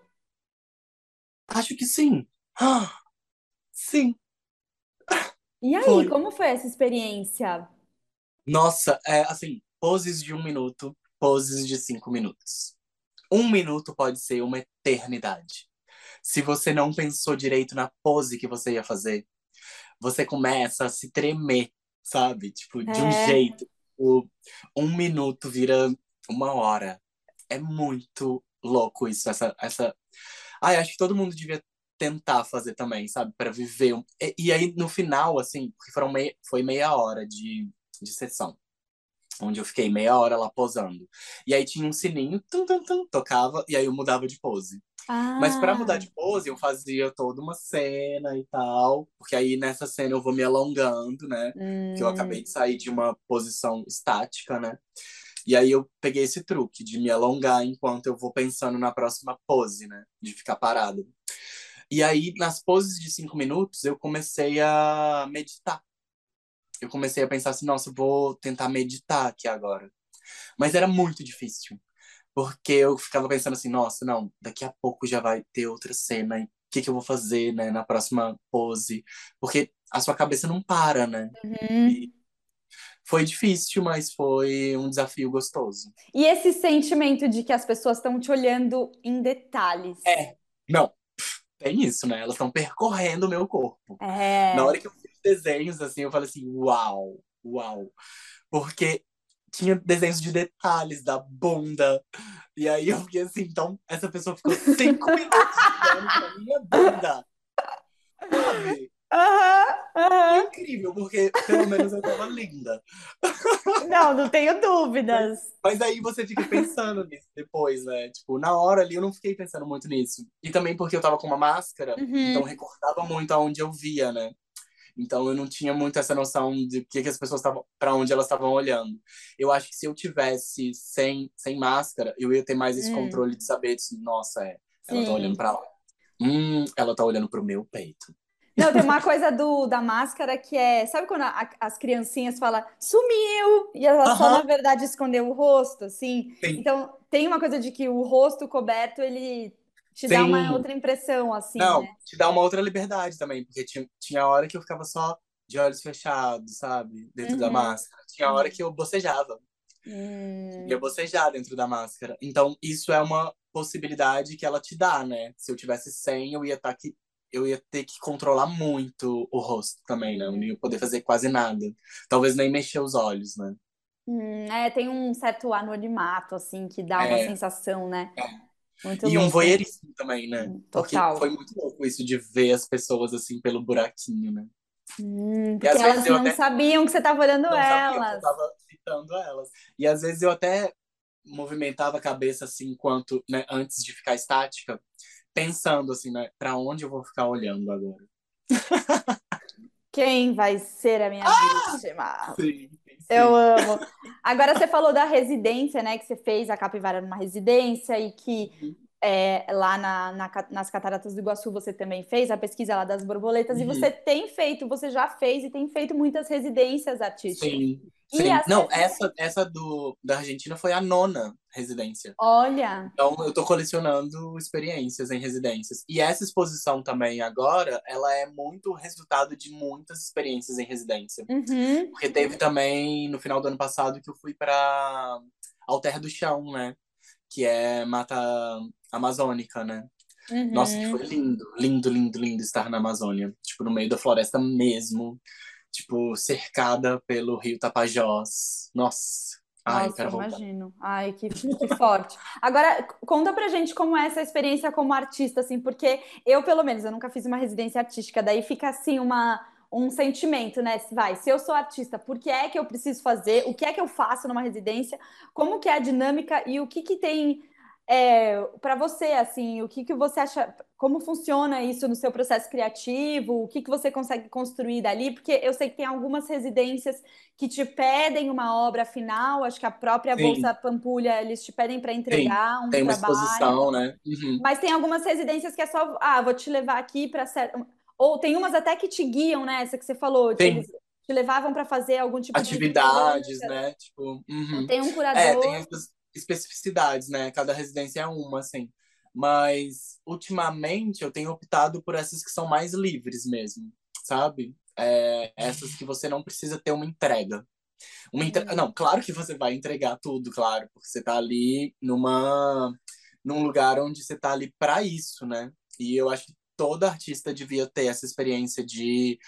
Acho que sim. Ah, sim. E aí, Foi. como foi essa experiência? Nossa, é assim, poses de um minuto, poses de cinco minutos. Um minuto pode ser uma eternidade. Se você não pensou direito na pose que você ia fazer, você começa a se tremer, sabe? Tipo, de um É. jeito. O, um minuto vira uma hora. É muito louco isso, essa, essa... Ai, acho que todo mundo devia tentar fazer também, sabe? Para viver. E, e aí, no final, assim, porque foram meia, foi meia hora de, de sessão. Onde eu fiquei meia hora lá posando. E aí tinha um sininho, tum, tum, tum, tocava, e aí eu mudava de pose. Mas para mudar Ah, de pose, eu fazia toda uma cena e tal. Porque aí nessa cena eu vou me alongando, né? Porque eu hum, acabei de sair de uma posição estática, né? E aí eu peguei esse truque de me alongar enquanto eu vou pensando na próxima pose, né? De ficar parado. E aí, nas poses de cinco minutos, eu comecei a meditar. Eu comecei a pensar assim, nossa, vou tentar meditar aqui agora. Mas era muito difícil. Porque eu ficava pensando assim, nossa, não, daqui a pouco já vai ter outra cena. E o que que eu vou fazer, né, na próxima pose? Porque a sua cabeça não para, né? uhum. E foi difícil, mas foi um desafio gostoso. E esse sentimento de que as pessoas estão te olhando em detalhes. É, não, tem isso, né? Elas estão percorrendo o meu corpo. É. Na hora que eu fiz desenhos, assim, eu falei assim, uau, uau. Porque tinha desenhos de detalhes da bunda. E aí eu fiquei assim, então essa pessoa ficou cinco minutos olhando pra minha bunda. Sabe? Aham, aham. incrível, porque pelo menos eu tava linda. Não, não tenho dúvidas. Mas aí você fica pensando nisso depois, né? Tipo, na hora ali eu não fiquei pensando muito nisso. E também porque eu tava com uma máscara, então Uhum. recortava muito aonde eu via, né? Então eu não tinha muito essa noção de o que, que as pessoas estavam, para onde elas estavam olhando. Eu acho que se eu tivesse sem, sem máscara, eu ia ter mais esse Hum. controle de saber, assim, nossa, é, ela tá olhando Sim. pra lá. Hum, ela tá olhando pro meu peito. Não, tem uma coisa do, da máscara que é. Sabe quando a- as criancinhas falam sumiu? E ela só, Aham. na verdade, escondeu o rosto, assim. Sim. Então, tem uma coisa de que o rosto coberto, ele te dá uma Sim. outra impressão, assim, Não, né? te dá uma outra liberdade também, porque tinha, tinha hora que eu ficava só de olhos fechados, sabe? Dentro da Uhum. máscara. Tinha hora que eu bocejava. Hum, ia bocejar dentro da máscara. Então, isso é uma possibilidade que ela te dá, né? Se eu tivesse sem, eu ia estar aqui, eu ia ter que controlar muito o rosto também, né? Eu não ia poder fazer quase nada. Talvez nem mexer os olhos, né? Hum, é, tem um certo anonimato, assim, que dá uma É, sensação, né? é. Muito E um louco. voyeurismo também, né? Hum, Porque Total. foi muito louco isso de ver as pessoas assim pelo buraquinho, né? Hum, porque elas não até sabiam que você estava olhando não que eu elas. tava citando elas. E às vezes eu até movimentava a cabeça assim, enquanto, né, antes de ficar estática, pensando assim, né, para onde eu vou ficar olhando agora. Quem vai ser a minha vítima? Sim, Eu sim. amo. Agora você falou da residência, né? Que você fez a capivara numa residência e que Uhum. É, lá na, na nas Cataratas do Iguaçu você também fez a pesquisa lá das borboletas e você Uhum. tem feito, você já fez e tem feito muitas residências artísticas. Sim, sim. Não, residências, essa, essa do, da Argentina foi a nona residência. olha, Então, eu tô colecionando experiências em residências. E essa exposição também agora, ela é muito resultado de muitas experiências em residência. uhum, Porque teve também, no final do ano passado, que eu fui para Alter do Chão, né? Que é mata amazônica, né? Nossa, que uhum. foi lindo, lindo, lindo, lindo estar na Amazônia. Tipo, no meio da floresta mesmo. Tipo, cercada pelo rio Tapajós. Nossa. Ai, eu Nossa, quero voltar. imagino. Ai, que, que forte. Agora, conta pra gente como é essa experiência como artista, assim, porque eu, pelo menos, eu nunca fiz uma residência artística, daí fica assim uma, um sentimento, né? Se Vai, se eu sou artista, por que é que eu preciso fazer? O que é que eu faço numa residência? Como que é a dinâmica e o que que tem é, para você, assim, o que que você acha, como funciona isso no seu processo criativo? O que que você consegue construir dali? Porque eu sei que tem algumas residências que te pedem uma obra final, acho que a própria Bolsa Sim, Pampulha, eles te pedem para sim. entregar um Tem uma trabalho, exposição, né? Uhum. mas tem algumas residências que é só, ah, vou te levar aqui para ou tem umas até que te guiam, né? Essa que você falou, Tem te levavam para fazer algum tipo de atividades, né? Tipo, uhum. tem um É, tem curador. essas especificidades, né? Cada residência é uma, assim. Mas, ultimamente, eu tenho optado por essas que são mais livres mesmo, sabe? É, essas que você não precisa ter uma entrega. Uma entre... Hum, Não, claro que você vai entregar tudo, claro, porque você tá ali numa... num lugar onde você tá ali para isso, né? E eu acho que todo artista devia ter essa experiência de,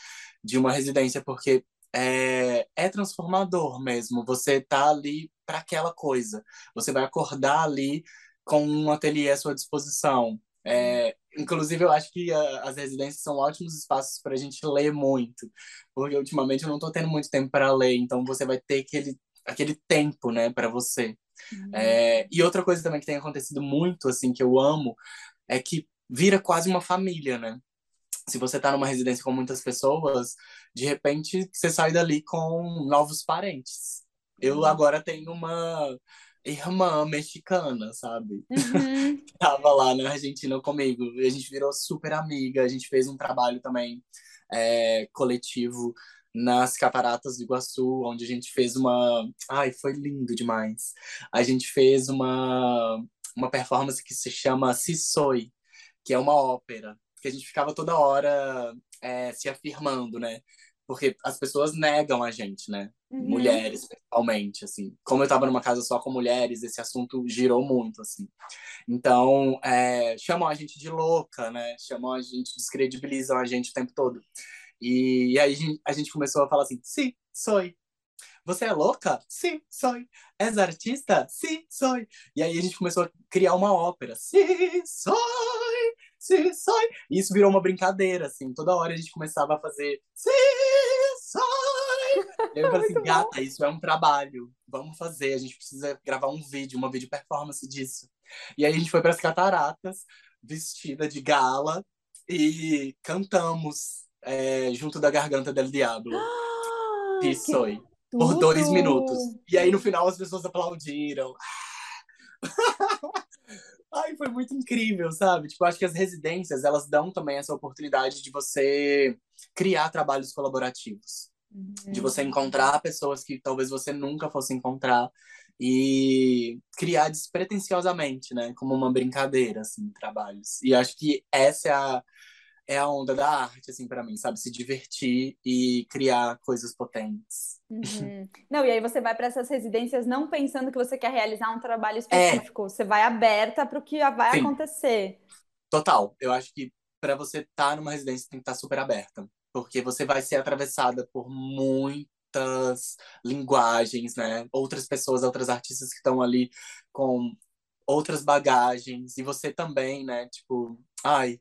de uma residência, porque é, é transformador mesmo. Você tá ali para aquela coisa. Você vai acordar ali com um ateliê à sua disposição. É, inclusive, eu acho que a, as residências são ótimos espaços para a gente ler muito, porque ultimamente eu não estou tendo muito tempo para ler, então você vai ter aquele, aquele tempo, né, para você. hum. É, e outra coisa também que tem acontecido muito, assim, que eu amo, é que vira quase uma família, né? Se você tá numa residência com muitas pessoas, de repente você sai dali com novos parentes. Eu hum. agora tenho uma irmã mexicana, sabe? Uhum. Tava lá na Argentina comigo. E a gente virou super amiga. A gente fez um trabalho também é, coletivo nas Cataratas do Iguaçu, onde a gente fez uma. Ai, foi lindo demais. A gente fez uma, uma performance que se chama Si Soy, que é uma ópera. Que a gente ficava toda hora é, se afirmando, né? Porque as pessoas negam a gente, né? Uhum. Mulheres, principalmente, assim. Como eu tava numa casa só com mulheres, esse assunto girou muito, assim. Então, é, chamam a gente de louca, né? Chamam a gente, descredibilizam a gente o tempo todo. E, e aí a gente, começou a falar assim: sim, sou. Você é louca? Sim, sou. És artista? Sim, sou. E aí a gente começou a criar uma ópera. Sim, sou. Sim, sou. E isso virou uma brincadeira, assim. Toda hora a gente começava a fazer Sim, sou. E eu falei assim, bom. gata, isso é um trabalho. Vamos fazer. A gente precisa gravar um vídeo, uma vídeo performance disso. E aí a gente foi para as cataratas, vestida de gala, e cantamos é, junto da garganta del diablo. Ah, soy. Por dois minutos. E aí no final as pessoas aplaudiram. Ai, foi muito incrível, sabe? Tipo, acho que as residências, elas dão também essa oportunidade de você criar trabalhos colaborativos de você Uhum. encontrar pessoas que talvez você nunca fosse encontrar e criar despretensiosamente, né, como uma brincadeira assim, trabalhos. E acho que essa é a é a onda da arte assim para mim, sabe, se divertir e criar coisas potentes. Uhum. Não, e aí você vai para essas residências não pensando que você quer realizar um trabalho É, específico, você vai aberta para o que vai sim, acontecer. total. Eu acho que para você estar numa residência tem que estar super aberta, porque você vai ser atravessada por muitas linguagens, né? Outras pessoas, outras artistas que estão ali com outras bagagens e você também, né? Tipo, ai,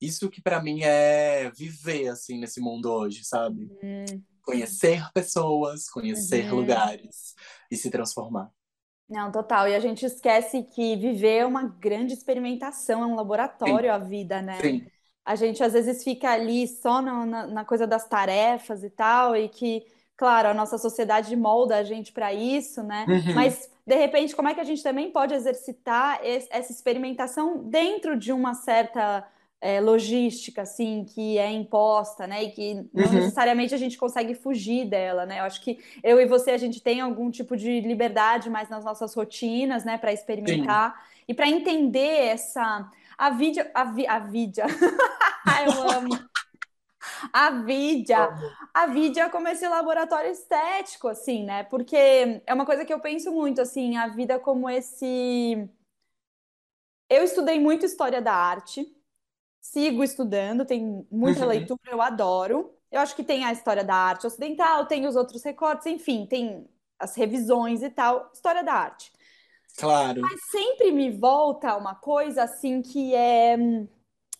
isso que para mim é viver assim nesse mundo hoje, sabe? Uhum. Conhecer pessoas, conhecer uhum. lugares e se transformar. Não, total. E a gente esquece que viver é uma grande experimentação, é um laboratório Sim. a vida, né? Sim. A gente às vezes fica ali só na, na, na coisa das tarefas e tal, e que, claro, a nossa sociedade molda a gente para isso, né? Uhum. Mas, de repente, como é que a gente também pode exercitar esse, essa experimentação dentro de uma certa é, logística, assim, que é imposta, né? E que não uhum. necessariamente a gente consegue fugir dela, né? Eu acho que eu e você, a gente tem algum tipo de liberdade mais nas nossas rotinas, né? Para experimentar Sim. e para entender essa... A vídeo... A, vi, a vídeo... eu amo... A vídea, a vídea é como esse laboratório estético, assim, né? Porque é uma coisa que eu penso muito, assim, a vida como esse... Eu estudei muito história da arte, sigo estudando, tem muita uhum. leitura, eu adoro. Eu acho que tem a história da arte ocidental, tem os outros recortes, enfim, tem as revisões e tal, história da arte. Claro. Mas sempre me volta uma coisa assim que é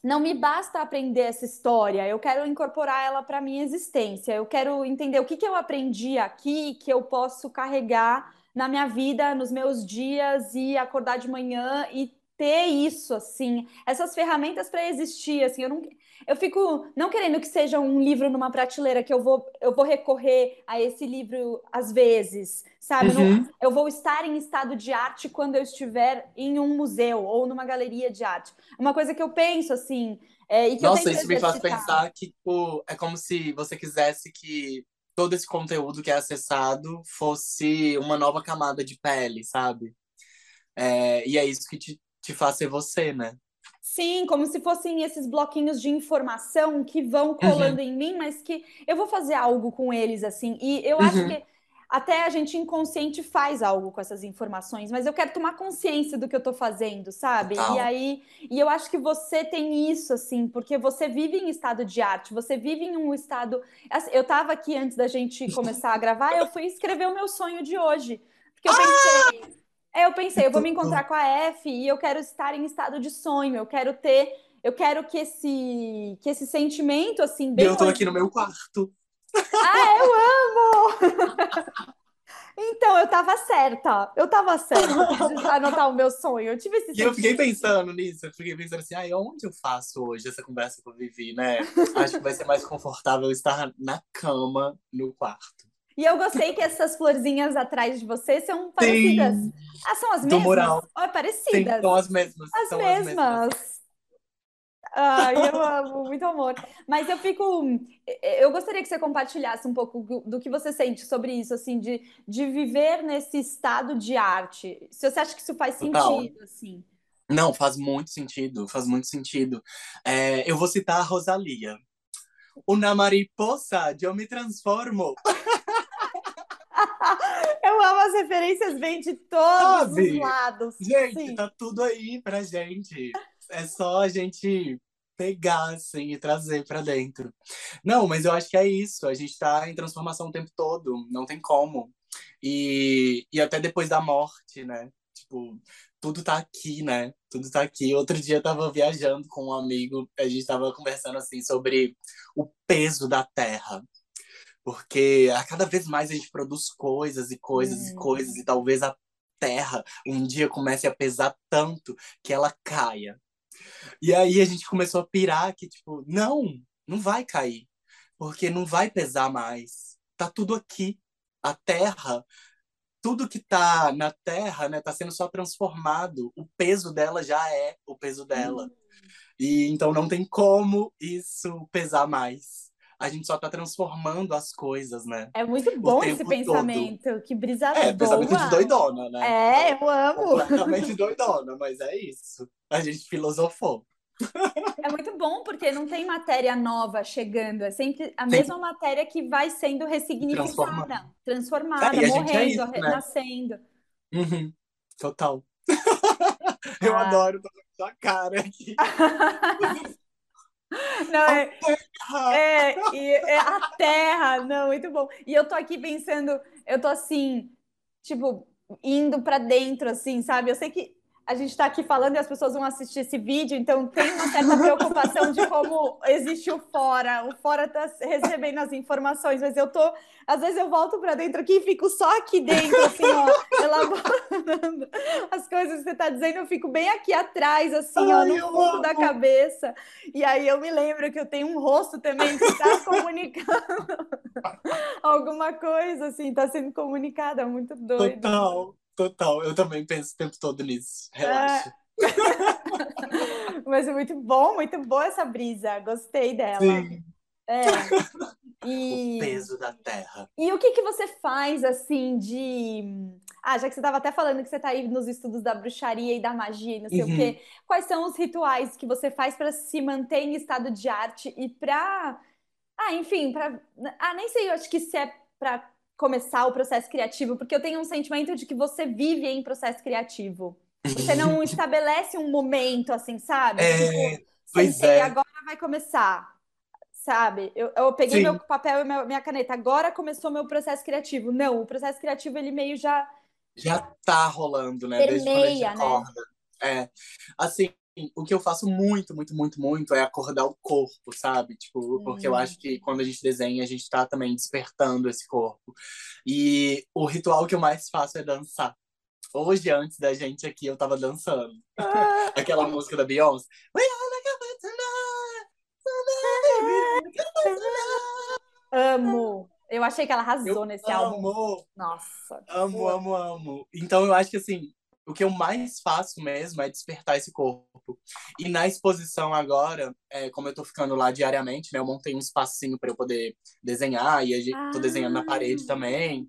não me basta aprender essa história, eu quero incorporar ela para minha existência. Eu quero entender o que, que eu aprendi aqui que eu posso carregar na minha vida, nos meus dias e acordar de manhã e ter isso, assim, essas ferramentas para existir, assim, eu não, eu fico não querendo que seja um livro numa prateleira que eu vou, eu vou recorrer a esse livro às vezes, sabe? Uhum. Não, eu vou estar em estado de arte quando eu estiver em um museu ou numa galeria de arte. Uma coisa que eu penso, assim, é, e que Nossa, isso me faz pensar que, tipo, é como se você quisesse que todo esse conteúdo que é acessado fosse uma nova camada de pele, sabe? É, e é isso que te te faz ser você, né? Sim, como se fossem esses bloquinhos de informação que vão colando uhum. em mim, mas que eu vou fazer algo com eles, assim. E eu uhum. acho que até a gente inconsciente faz algo com essas informações, mas eu quero tomar consciência do que eu tô fazendo, sabe? Total. E aí, e eu acho que você tem isso, assim, porque você vive em estado de arte, você vive em um estado. Assim, eu tava aqui antes da gente começar a gravar, eu fui escrever o meu sonho de hoje. Porque eu ah! pensei. É, eu pensei, eu vou me encontrar com a F e eu quero estar em estado de sonho, eu quero ter, eu quero que esse, que esse sentimento, assim, bem... Eu tô aqui no meu quarto. Ah, eu amo! Então, eu tava certa. Eu tava certa de anotar o meu sonho. Eu tive esse E eu fiquei pensando nisso. Eu fiquei pensando assim, ai, onde eu faço hoje essa conversa que eu vivi, né? Acho que vai ser mais confortável estar na cama, no quarto. E eu gostei que essas florzinhas atrás de você são parecidas. Sim. Ah, são as mesmas? Do mural. Oh, parecidas. Sim, são as mesmas. As são mesmas. As mesmas. Ai, eu amo, muito amor. Mas eu fico. Eu gostaria que você compartilhasse um pouco do que você sente sobre isso, assim, de, de viver nesse estado de arte. Se você acha que isso faz Total. sentido, assim. Não, faz muito sentido, faz muito sentido. É, eu vou citar a Rosalia. Una mariposa, eu me transformo. Eu amo as referências, vem de todos Sabe? os lados. Gente, Sim. tá tudo aí pra gente. É só a gente pegar, assim, e trazer para dentro. Não, mas eu acho que é isso. A gente tá em transformação o tempo todo. Não tem como. E, e até depois da morte, né? Tipo, tudo tá aqui, né? Tudo tá aqui. Outro dia eu tava viajando com um amigo, a gente tava conversando assim sobre o peso da terra porque a cada vez mais a gente produz coisas e coisas e coisas, e talvez a Terra um dia comece a pesar tanto que ela caia. E aí a gente começou a pirar que, tipo, não, não vai cair, porque não vai pesar mais. Tá tudo aqui. A Terra, tudo que tá na Terra, né, tá sendo só transformado. O peso dela já é o peso dela. Hum. E então não tem como isso pesar mais a gente só tá transformando as coisas, né? É muito bom esse pensamento. Todo. Que brisa É, boa. pensamento de doidona, né? É, eu amo. Completamente doidona, mas é isso. A gente filosofou. É muito bom porque não tem matéria nova chegando, é sempre a Sim. mesma matéria que vai sendo ressignificada, transformada, é, morrendo, é isso, né? renascendo. Uhum. Total. Eu ah. adoro, tô com sua cara aqui. Não, é, é, e é a terra, não, muito bom. E eu tô aqui pensando, eu tô assim, tipo, indo para dentro, assim, sabe? Eu sei que a gente está aqui falando e as pessoas vão assistir esse vídeo, então tem uma certa preocupação de como existe o fora. O fora está recebendo as informações, mas eu tô, às vezes eu volto para dentro aqui e fico só aqui dentro, assim, ó, elaborando as coisas que você está dizendo, eu fico bem aqui atrás, assim, ó, no fundo da cabeça. E aí eu me lembro que eu tenho um rosto também que está comunicando alguma coisa, assim, está sendo comunicada, muito doido. Total. Total, eu também penso o tempo todo nisso. Relaxa. É... Mas é muito bom, muito boa essa brisa. Gostei dela. Sim. É. E... O peso da terra. E o que, que você faz, assim, de. Ah, já que você estava até falando que você está aí nos estudos da bruxaria e da magia e não sei uhum. o quê, quais são os rituais que você faz para se manter em estado de arte e para. Ah, enfim, para. Ah, nem sei, eu acho que se é para começar o processo criativo, porque eu tenho um sentimento de que você vive em processo criativo. Você não estabelece um momento assim, sabe? É, tipo, pois é. agora vai começar. Sabe? Eu, eu peguei Sim. meu papel e minha, minha caneta, agora começou meu processo criativo. Não, o processo criativo ele meio já já tá rolando, né? Permeia, Desde quando a gente né? acorda. É. Assim, o que eu faço muito, muito, muito, muito é acordar o corpo, sabe? Tipo, porque eu hum. acho que quando a gente desenha, a gente tá também despertando esse corpo. E o ritual que eu mais faço é dançar. Hoje, antes da gente aqui, eu tava dançando. Ah. Aquela música da Beyoncé. Amo. Eu achei que ela arrasou eu nesse amo. álbum. Nossa. Amo, amo, amo. Então eu acho que assim, o que eu mais faço mesmo é despertar esse corpo. E na exposição agora, é, como eu tô ficando lá diariamente, né? Eu montei um espacinho para eu poder desenhar e eu tô desenhando na parede ah. também.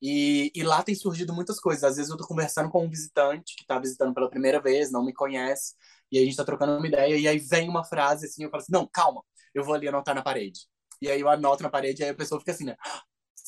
E, e, lá tem surgido muitas coisas. Às vezes eu tô conversando com um visitante que tá visitando pela primeira vez, não me conhece, e a gente tá trocando uma ideia, e aí vem uma frase assim, eu falo assim, não, calma, eu vou ali anotar na parede. E aí eu anoto na parede, e aí a pessoa fica assim, né?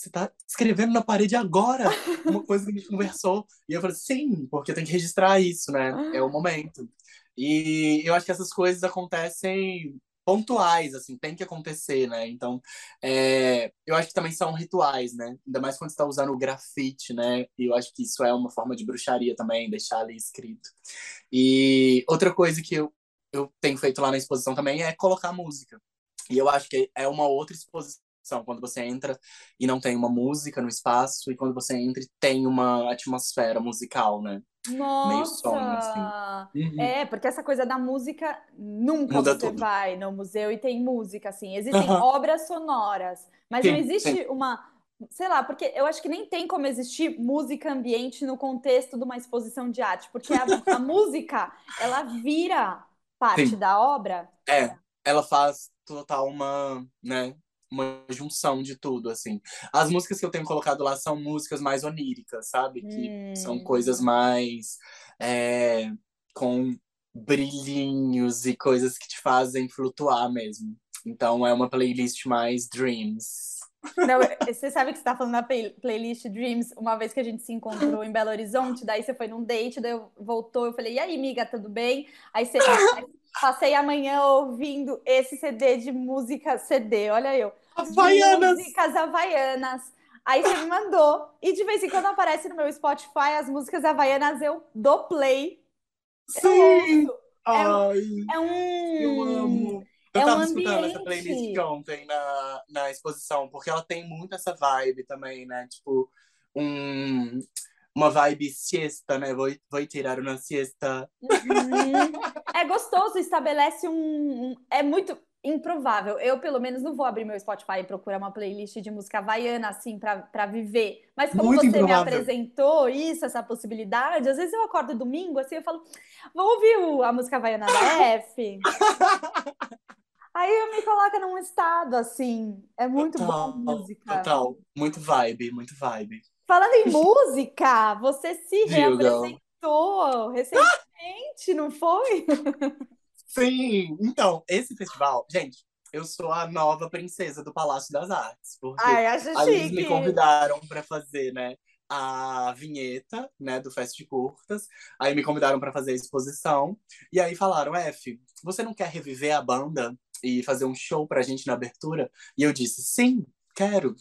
Você tá escrevendo na parede agora uma coisa que a gente conversou. E eu falei, sim, porque tem que registrar isso, né? É o momento. E eu acho que essas coisas acontecem pontuais, assim, tem que acontecer, né? Então, é, eu acho que também são rituais, né? Ainda mais quando você está usando o grafite, né? E eu acho que isso é uma forma de bruxaria também, deixar ali escrito. E outra coisa que eu, eu tenho feito lá na exposição também é colocar música. E eu acho que é uma outra exposição quando você entra e não tem uma música no espaço, e quando você entra e tem uma atmosfera musical, né? Nossa! Meio som, assim. Uhum. É, porque essa coisa da música nunca Muda você tudo. vai no museu e tem música, assim. Existem uhum. obras sonoras, mas sim, não existe sim. uma. Sei lá, porque eu acho que nem tem como existir música ambiente no contexto de uma exposição de arte, porque a, a música, ela vira parte sim. da obra. É, ela faz total uma, né, uma junção de tudo, assim. As músicas que eu tenho colocado lá são músicas mais oníricas, sabe? Que hum. são coisas mais é, com brilhinhos e coisas que te fazem flutuar mesmo. Então é uma playlist mais dreams. Não, você sabe que você tá falando na play playlist Dreams, uma vez que a gente se encontrou em Belo Horizonte, daí você foi num date, daí eu voltou, eu falei, e aí, amiga, tudo bem? Aí você passei amanhã ouvindo esse CD de música CD, olha eu. Havaianas! Músicas havaianas. Aí você me mandou. E de vez em quando aparece no meu Spotify as músicas havaianas, eu dou play. Sim! É, Ai, é um. Eu amo. Eu é tava um escutando essa playlist ontem na, na exposição, porque ela tem muito essa vibe também, né? Tipo, um, uma vibe siesta, né? Vou, vou tirar uma siesta. Uhum. É gostoso, estabelece um, um. É muito improvável. Eu, pelo menos, não vou abrir meu Spotify e procurar uma playlist de música havaiana, assim, para viver. Mas como Muito você improvável. me apresentou isso, essa possibilidade, às vezes eu acordo domingo, assim, eu falo, vou ouvir a música havaiana da F. Aí eu me coloco num estado, assim, é muito total, bom música. Total, muito vibe, muito vibe. Falando em música, você se reapresentou recentemente, não foi? Sim! Então, esse festival, gente, eu sou a nova princesa do Palácio das Artes. Porque Ai, acho eles me convidaram para fazer, né? A vinheta, né, do Fest de Curtas. Aí me convidaram para fazer a exposição. E aí falaram, F, você não quer reviver a banda e fazer um show pra gente na abertura? E eu disse, sim, quero.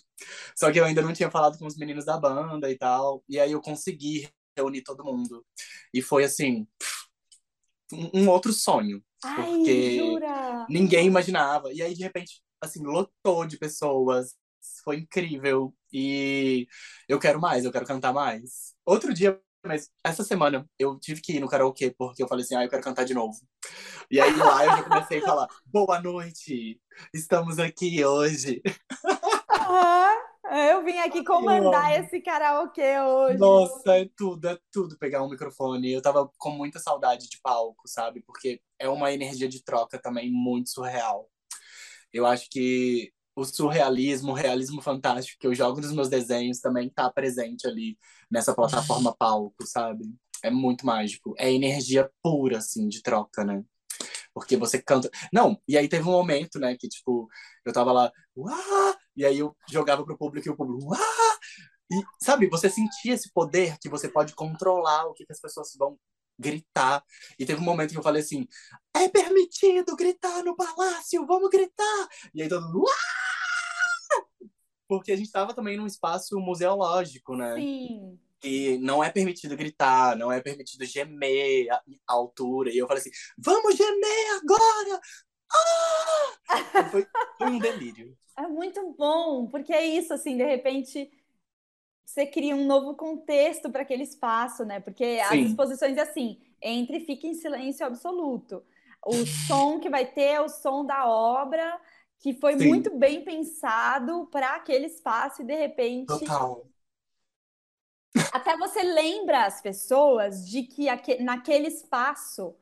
Só que eu ainda não tinha falado com os meninos da banda e tal. E aí eu consegui reunir todo mundo. E foi assim, um outro sonho. Porque ninguém imaginava. E aí, de repente, assim, lotou de pessoas. Foi incrível. E eu quero mais, eu quero cantar mais. Outro dia, mas essa semana, eu tive que ir no karaokê, porque eu falei assim, ah, eu quero cantar de novo. E aí lá eu já comecei a falar, boa noite, estamos aqui hoje. Aham. Eu vim aqui comandar esse karaokê hoje. Nossa, é tudo, é tudo pegar um microfone. Eu tava com muita saudade de palco, sabe? Porque é uma energia de troca também muito surreal. Eu acho que o surrealismo, o realismo fantástico que eu jogo nos meus desenhos também tá presente ali nessa plataforma palco, sabe? É muito mágico. É energia pura, assim, de troca, né? Porque você canta. Não, e aí teve um momento, né, que tipo, eu tava lá! E aí eu jogava pro público e o público, uá! E, sabe, você sentia esse poder que você pode controlar o que, que as pessoas vão gritar. E teve um momento que eu falei assim: é permitido gritar no palácio, vamos gritar! E aí todo mundo, uá! Porque a gente tava também num espaço museológico, né? Sim. que não é permitido gritar, não é permitido gemer a, altura. E eu falei assim, vamos gemer agora! Ah! Foi um delírio. É muito bom, porque é isso, assim, de repente você cria um novo contexto para aquele espaço, né? Porque as Sim. exposições é assim, entre e fica em silêncio absoluto. O som que vai ter é o som da obra, que foi Sim. muito bem pensado para aquele espaço, e de repente Total. até você lembra as pessoas de que aque- naquele espaço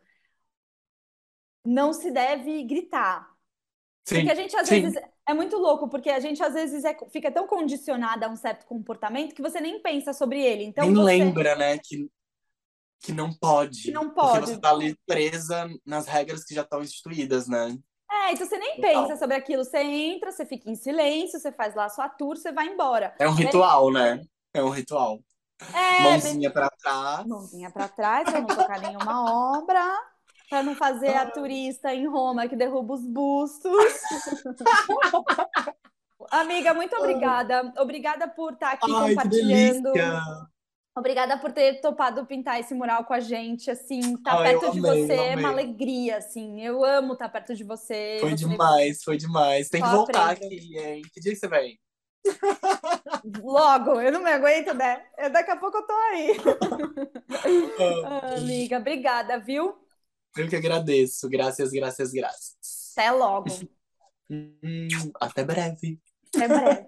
não se deve gritar. Porque Sim, a gente às sim. vezes é muito louco, porque a gente às vezes é- fica tão condicionada a um certo comportamento que você nem pensa sobre ele. Então Nem você lembra, né, que, que não que pode. não Porque pode. você tá ali presa nas regras que já estão instituídas, né? É, então você nem Total. pensa sobre aquilo. Você entra, você fica em silêncio, você faz lá a sua tour, você vai embora. É um ritual, né? É um ritual. É, Mãozinha pra trás. mãozinha pra trás pra não tocar nenhuma obra, pra não fazer a turista em Roma que derruba os bustos. Amiga, muito obrigada. Obrigada por estar aqui Ai, compartilhando. Obrigada por ter topado pintar esse mural com a gente, assim, Ai, eu perto de amei, você eu é uma alegria, assim. Eu amo estar perto de você. Foi Você demais, foi demais. Tem que voltar aprendo. aqui, hein? Que dia que você vem? logo, eu não me aguento, né? Eu- Daqui a pouco eu tô aí. Ah, Ah, Amiga, obrigada, viu? Eu que agradeço. Graças, graças, graças. Até logo. Hum, até breve. Até breve.